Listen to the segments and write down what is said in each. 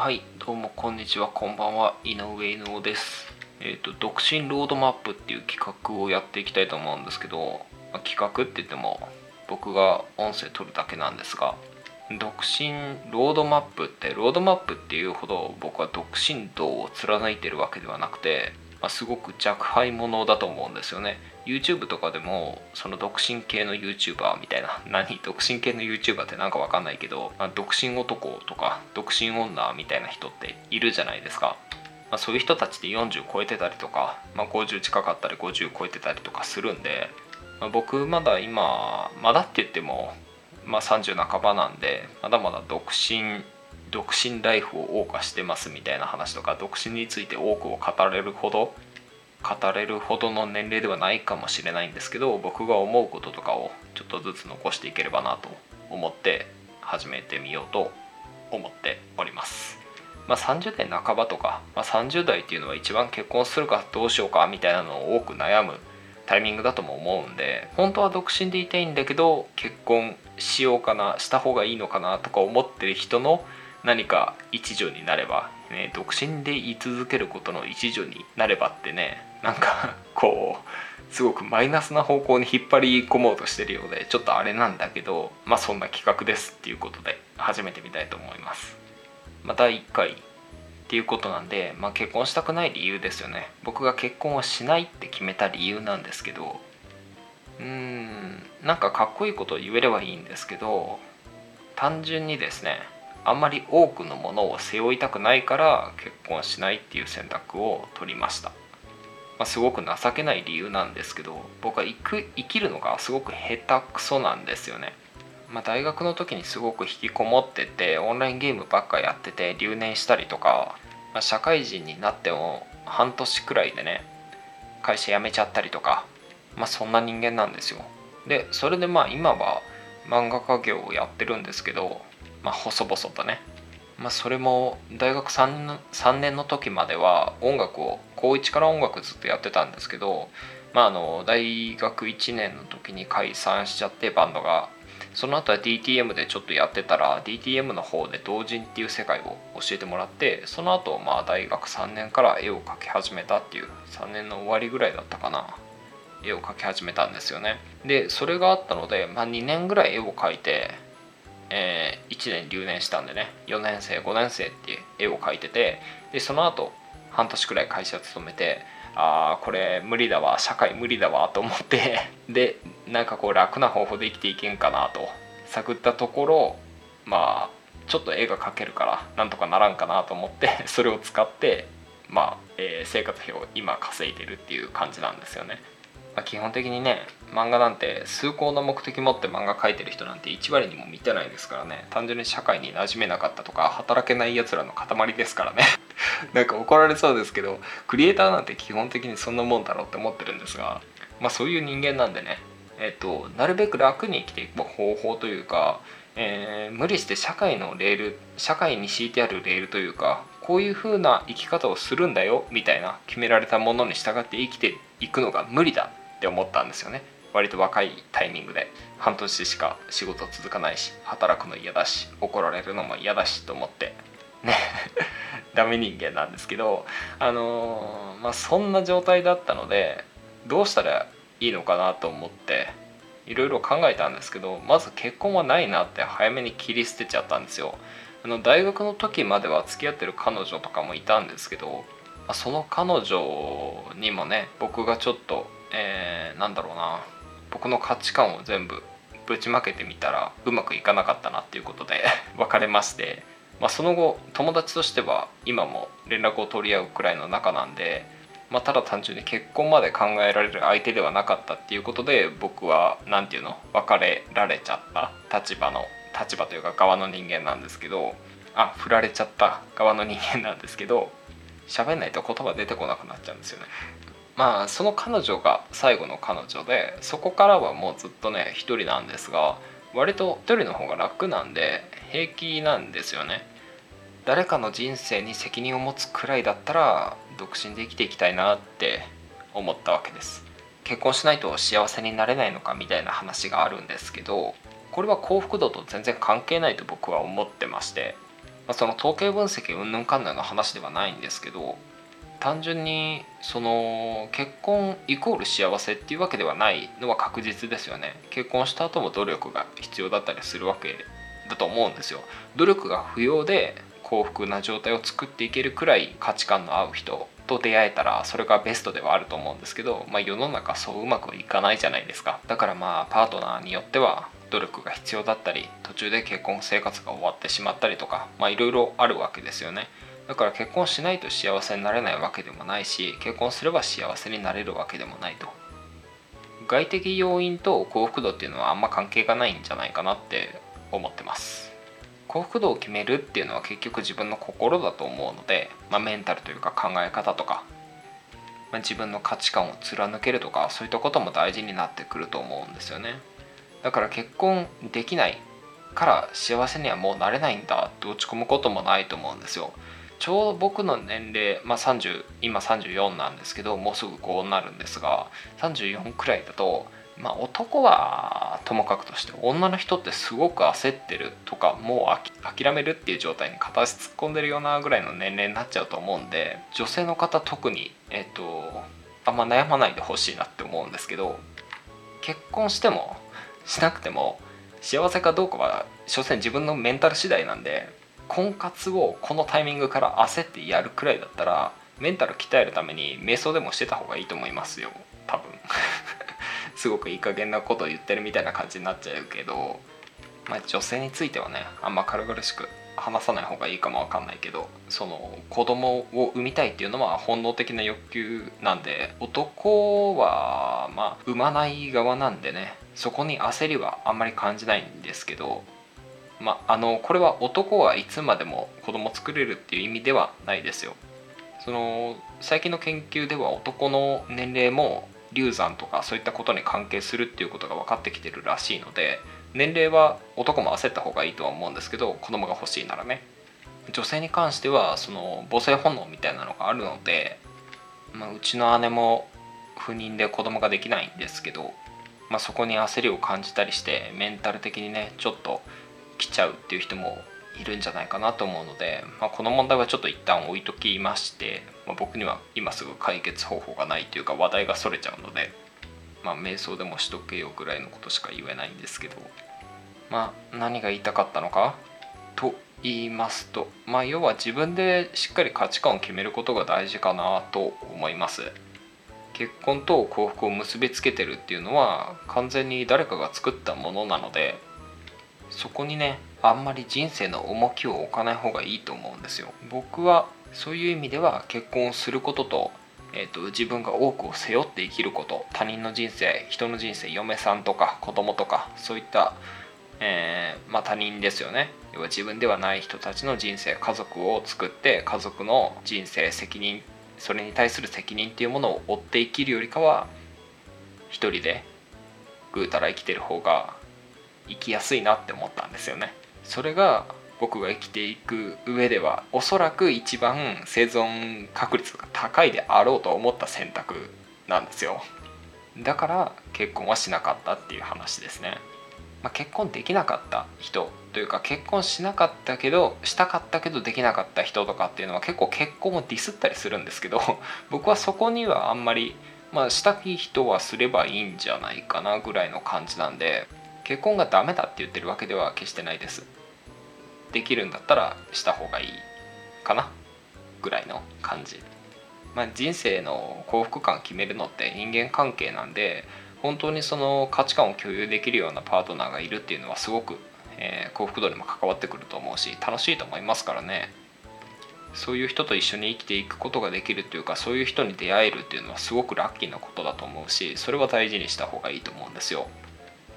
はいどうもこんにちは。こんばんは。井上井上です。えっ、と独身ロードマップっていう企画をやっていきたいと思うんですけど、まあ企画って言っても僕が音声取るだけなんですが独身ロードマップってロードマップっていうほど僕は独身道を貫いてるわけではなくて、まあ、すごく若輩者だと思うんですよね。YouTube とかでもその独身系の YouTuber みたいな何？独身系の YouTuber ってなんかわかんないけど、まあ、独身男とか独身女みたいな人っているじゃないですか、まあ、そういう人たちって40超えてたりとか、まあ、50近かったり50超えてたりとかするんで、まあ、僕まだ今まだって言っても、まあ、30半ばなんでまだまだ独身独身ライフを謳歌してますみたいな話とか独身について多くを語れるほど語れるほどの年齢ではないかもしれないんですけど僕が思うこととかをちょっとずつ残していければなと思って始めてみようと思っております。まあ、30代半ばとか、まあ、30代っていうのは一番結婚するかどうしようかみたいなのを多く悩むタイミングだとも思うんで本当は独身でいたいんだけど結婚しようかなした方がいいのかなとか思ってる人の何か一助になれば、ね、独身で居続けることの一助になればってねなんかこうすごくマイナスな方向に引っ張り込もうとしてるようでちょっとあれなんだけどまあそんな企画ですっていうことで始めてみたいと思います。まあ、第1回っていうことなんで、まあ、結婚したくない理由ですよね僕が結婚をしないって決めた理由なんですけどうーんなんかかっこいいことを言えればいいんですけど単純にですねあんまり多くのものを背負いたくないから結婚しないっていう選択を取りました、まあ、すごく情けない理由なんですけど僕は生く生きるのがすごく下手くそなんですよね。まあ、大学の時にすごく引きこもっててオンラインゲームばっかやってて留年したりとか、まあ、社会人になっても半年くらいでね会社辞めちゃったりとか、まあ、そんな人間なんですよ。でそれでまあ今は漫画家業をやってるんですけど、まあ、細々とね、まあ、それも大学 3, 3年の時までは音楽を高1から音楽ずっとやってたんですけど、まあ、あの大学1年の時に解散しちゃってバンドが。その後は DTM でちょっとやってたら DTM の方で同人っていう世界を教えてもらってその後まあ大学3年から絵を描き始めたっていう3年の終わりぐらいだったかな。絵を描き始めたんですよね。でそれがあったので、まあ、2年ぐらい絵を描いて、えー1年留年したんでね4年生5年生っていう絵を描いててでその後半年くらい会社勤めてあーこれ無理だわ社会無理だわと思って でなんかこう楽な方法で生きていけんかなと探ったところまあちょっと絵が描けるからなんとかならんかなと思って それを使ってまあ、えー生活費を今稼いでるっていう感じなんですよね。まあ基本的にね漫画なんて崇高な目的持って漫画描いてる人なんて1割にも満たないですからね。単純に社会に馴染めなかったとか働けないやつらの塊ですからね。なんか怒られそうですけどクリエイターなんて基本的にそんなもんだろうって思ってるんですがまあそういう人間なんでねえっとなるべく楽に生きていく方法というか、えー無理して社会のレール社会に敷いてあるレールというかこういう風な生き方をするんだよみたいな決められたものに従って生きていくのが無理だ。って思ったんですよね。割と若いタイミングで。半年しか仕事続かないし働くの嫌だし怒られるのも嫌だしと思って。ね。ダメ人間なんですけどあのーまあそんな状態だったのでどうしたらいいのかなと思っていろいろ考えたんですけどまず結婚はないなって早めに切り捨てちゃったんですよ。あの大学の時までは付き合ってる彼女とかもいたんですけどまあその彼女にもね僕がちょっと、えーなんだろうな。僕の価値観を全部ぶちまけてみたらうまくいかなかったなっていうことで 別れまして、まあ、その後友達としては今も連絡を取り合うくらいの仲なんで、まあ、ただ単純に結婚まで考えられる相手ではなかったっていうことで僕は何て言うの別れられちゃった。立場の立場というか側の人間なんですけどあ振られちゃった側の人間なんですけど喋んないと言葉出てこなくなっちゃうんですよね。まあその彼女が最後の彼女でそこからはもうずっとね一人なんですが割と一人の方が楽なんで平気なんですよね。誰かの人生に責任を持つくらいだったら独身で生きていきたいなって思ったわけです。結婚しないと幸せになれないのかみたいな話があるんですけどこれは幸福度と全然関係ないと僕は思ってましてあ、その統計分析うんぬんかんぬんの話ではないんですけど単純にその結婚イコール幸せっていうわけではないのは確実ですよね。結婚した後も努力が必要だったりするわけだと思うんですよ。努力が不要で幸福な状態を作っていけるくらい価値観の合う人と出会えたらそれがベストではあると思うんですけど、まあ、世の中そううまくいかないじゃないですか。だからまあパートナーによっては努力が必要だったり途中で結婚生活が終わってしまったりとかまあいろいろあるわけですよね。だから結婚しないと幸せになれないわけでもないし結婚すれば幸せになれるわけでもないと。外的要因と幸福度っていうのはあんま関係がないんじゃないかなって思ってます。幸福度を決めるっていうのは結局自分の心だと思うので、まあ、メンタルというか考え方とか、まあ、自分の価値観を貫けるとかそういったことも大事になってくると思うんですよね。だから結婚できないから幸せにはもうなれないんだ。って落ち込むこともないと思うんですよ。ちょうど僕の年齢、まあ、30今34なんですけどもうすぐ5になるんですが34くらいだと、まあ、男はともかくとして女の人ってすごく焦ってるとかもう諦めるっていう状態に片足突っ込んでるようなぐらいの年齢になっちゃうと思うんで女性の方特にえっとあんま悩まないでほしいなって思うんですけど結婚してもしなくても幸せかどうかは所詮自分のメンタル次第なんで婚活をこのタイミングから焦ってやるくらいだったらメンタル鍛えるために瞑想でもしてた方がいいと思いますよ。多分。すごくいい加減なことを言ってるみたいな感じになっちゃうけど、まあ、女性についてはねあんま軽々しく話さない方がいいかもわかんないけどその子供を産みたいっていうのは本能的な欲求なんで男はまあ産まない側なんでねそこに焦りはあんまり感じないんですけどまあのこれは男はいつまでも子供作れるっていう意味ではないですよ。その最近の研究では男の年齢も流産とかそういったことに関係するっていうことが分かってきてるらしいので年齢は男も焦った方がいいとは思うんですけど子供が欲しいならね。女性に関してはその母性本能みたいなのがあるので、まあ、うちの姉も不妊で子供ができないんですけど、まあ、そこに焦りを感じたりしてメンタル的にねちょっと来ちゃうっていう人もいるんじゃないかなと思うので、まあ、この問題はちょっと一旦置いときまして、まあ、僕には今すぐ解決方法がないというか話題がそれちゃうので、まあ、瞑想でもしとけよぐらいのことしか言えないんですけどまあ何が言いたかったのか？と言いますとまあ要は自分でしっかり価値観を決めることが大事かなと思います。結婚と幸福を結びつけてるっていうのは完全に誰かが作ったものなのでそこにねあんまり人生の重きを置かない方がいいと思うんですよ。僕はそういう意味では結婚することと,、えーと、自分が多くを背負って生きること他人の人生人の人生嫁さんとか子供とかそういった、えー、まあ、他人ですよね。要は自分ではない人たちの人生家族を作って家族の人生責任それに対する責任っていうものを負って生きるよりかは一人でぐうたら生きてる方が生きやすいなって思ったんですよね。それが僕が生きていく上ではおそらく一番生存確率が高いであろうと思った選択なんですよ。だから結婚はしなかったっていう話ですね、まあ、結婚できなかった人というか結婚しなかったけどしたかったけどできなかった人とかっていうのは結構結婚をディスったりするんですけど 僕はそこにはあんまりまあしたい人はすればいいんじゃないかなぐらいの感じなんで結婚がダメだって言ってるわけでは決してないです。できるんだったらした方がいいかな。ぐらいの感じ。まあ人生の幸福感決めるのって人間関係なんで本当にその価値観を共有できるようなパートナーがいるっていうのはすごく、えー、幸福度にも関わってくると思うし楽しいと思いますからね。そういう人と一緒に生きていくことができるというかそういう人に出会えるっていうのはすごくラッキーなことだと思うしそれは大事にした方がいいと思うんですよ。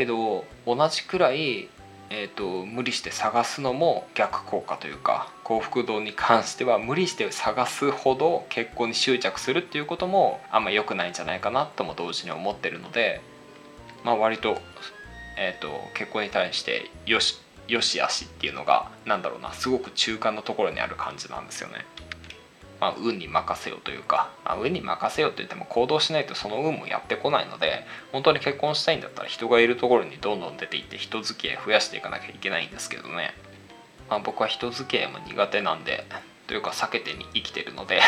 けど同じくらい、えーと、無理して探すのも逆効果というか幸福度に関しては無理して探すほど結婚に執着するっていうこともあんま良くないんじゃないかなとも同時に思ってるので、まあ、割と,、えーと、結婚に対してよしよし悪しっていうのが何だろうなすごく中間のところにある感じなんですよね。まあ、運に任せよというか、まあ、運に任せよと言っても行動しないとその運もやってこないので本当に結婚したいんだったら人がいるところにどんどん出ていって人付き合い増やしていかなきゃいけないんですけどね。まあ、僕は人付き合いも苦手なんでというか避けてに生きてるので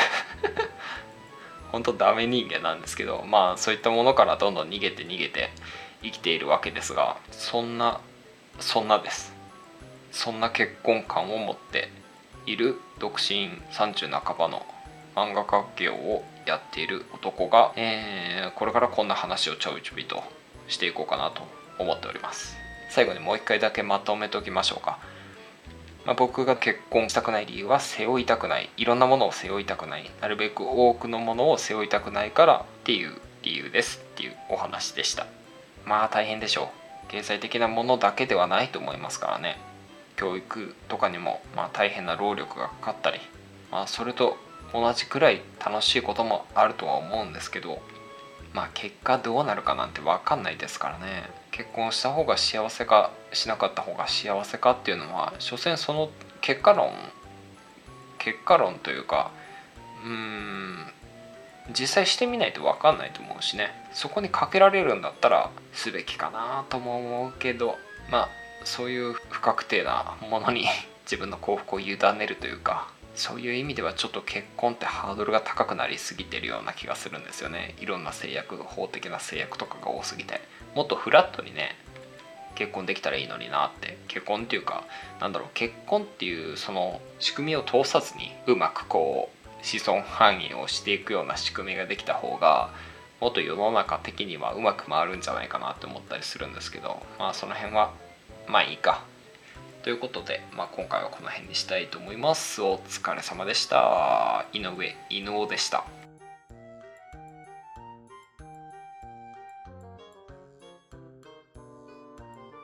本当ダメ人間なんですけどまあそういったものからどんどん逃げて逃げて生きているわけですがそんなそんなです。そんな結婚観を持っている独身30半ばの漫画家業をやっている男が、えー、これからこんな話をちょいちょいとしていこうかなと思っております。最後にもう一回だけまとめておきましょうか、まあ、僕が結婚したくない理由は背負いたくない。いろんなものを背負いたくない。なるべく多くのものを背負いたくないからっていう理由です。っていうお話でした。まあ大変でしょう。経済的なものだけではないと思いますからね。教育とかにもまあ大変な労力がかかったりまあそれと同じくらい楽しいこともあるとは思うんですけどまあ結果どうなるかなんて分かんないですからね。結婚した方が幸せかしなかった方が幸せかっていうのは所詮その結果論結果論というかうーん実際してみないと分かんないと思うしね。そこにかけられるんだったらすべきかなとも思うけどまあそういう不確定なものに 自分の幸福を委ねるというかそういう意味ではちょっと結婚ってハードルが高くなりすぎてるような気がするんですよね。いろんな制約法的な制約とかが多すぎて。もっとフラットにね結婚できたらいいのになって。結婚っていうかなんだろう結婚っていうその仕組みを通さずにうまくこう子孫繁栄をしていくような仕組みができた方がもっと世の中的にはうまく回るんじゃないかなって思ったりするんですけどまあその辺はまあいいかということで、まあ、今回はこの辺にしたいと思います。お疲れ様でした。井上、伊能でした。